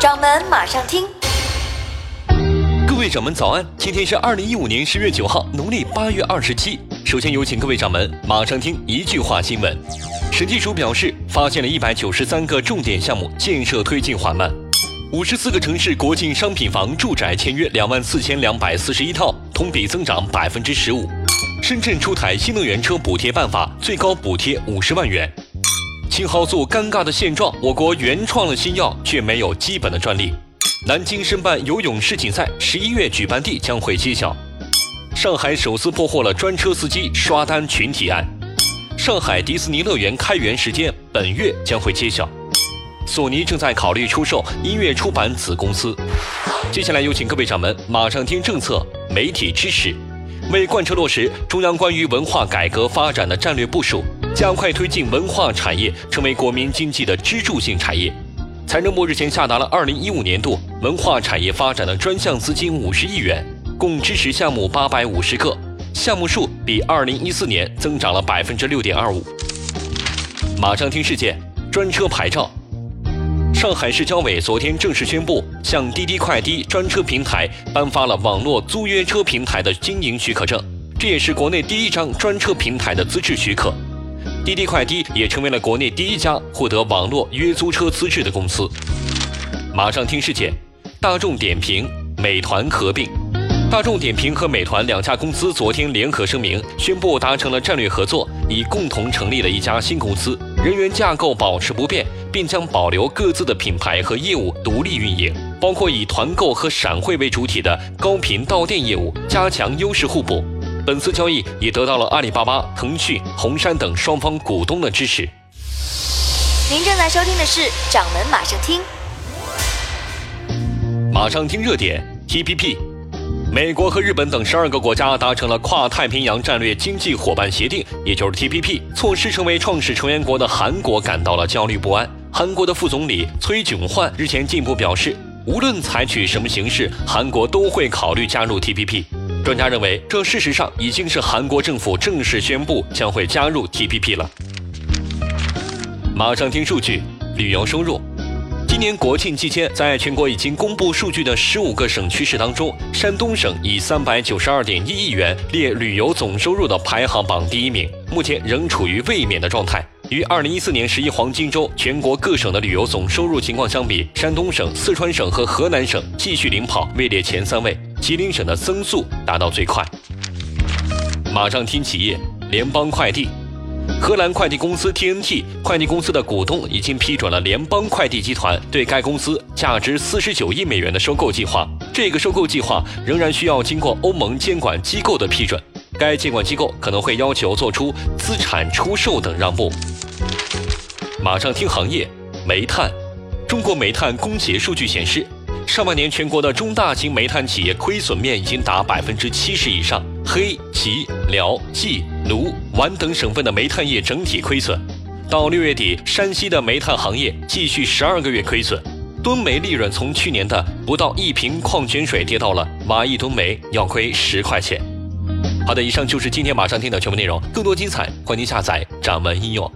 掌门马上听，各位掌门早安！今天是二零一五年十月九号，农历八月二十七。首先有请各位掌门马上听一句话新闻。审计署表示，发现了一百九十三个重点项目建设推进缓慢，五十四个城市国庆商品房住宅签约两万四千两百四十一套，同比增长百分之十五。深圳出台新能源车补贴办法，最高补贴五十万元。青蒿素尴尬的现状，我国原创了新药，却没有基本的专利。南京申办游泳世锦赛，十一月举办地将会揭晓。上海首次破获了专车司机刷单群体案。上海迪士尼乐园开园时间本月将会揭晓。索尼正在考虑出售音乐出版子公司。接下来有请各位掌门马上听政策，媒体知识。为贯彻落实中央关于文化改革发展的战略部署，加快推进文化产业成为国民经济的支柱性产业，财政部日前下达了二零一五年度文化产业发展的专项资金五十亿元，共支持项目八百五十个，项目数比二零一四年增长了百分之六点二五。马上听事件，专车牌照。上海市交委昨天正式宣布，向滴滴快滴专车平台颁发了网络租约车平台的经营许可证，这也是国内第一张专车平台的资质许可。滴滴快滴也成为了国内第一家获得网络约租车资质的公司。马上听事件，大众点评、美团合并。大众点评和美团两家公司昨天联合声明，宣布达成了战略合作，已共同成立了一家新公司，人员架构保持不变。并将保留各自的品牌和业务独立运营，包括以团购和闪会为主体的高频到店业务，加强优势互补。本次交易也得到了阿里巴巴、腾讯、红杉等双方股东的支持。您正在收听的是《掌门马上听》，马上听热点 TPP。美国和日本等十二个国家达成了跨太平洋战略经济伙伴协定，也就是 TPP。措施成为创始成员国的韩国感到了焦虑不安。韩国的副总理崔炯焕日前进一步表示，无论采取什么形式，韩国都会考虑加入 TPP。专家认为，这事实上已经是韩国政府正式宣布将会加入 TPP 了。马上听数据，旅游收入。今年国庆期间，在全国已经公布数据的十五个省区市当中，山东省以三百九十二点一亿元列旅游总收入的排行榜第一名，目前仍处于卫冕的状态。与二零一四年十一黄金周全国各省的旅游总收入情况相比，山东省、四川省和河南省继续领跑，位列前三位。吉林省的增速达到最快。马上听企业，联邦快递。荷兰快递公司 TNT 快递公司的股东已经批准了联邦快递集团对该公司价值四十九亿美元的收购计划。这个收购计划仍然需要经过欧盟监管机构的批准，该监管机构可能会要求做出资产出售等让步。马上听行业，煤炭。中国煤炭供协数据显示。上半年，全国的中大型煤炭企业亏损面已经达百分之七十以上，黑、吉、辽、冀、鲁、皖等省份的煤炭业整体亏损。到六月底，山西的煤炭行业继续十二个月亏损，吨煤利润从去年的不到一瓶矿泉水跌到了挖一吨煤要亏十块钱。好的，以上就是今天马上听的全部内容，更多精彩，欢迎下载掌门应用。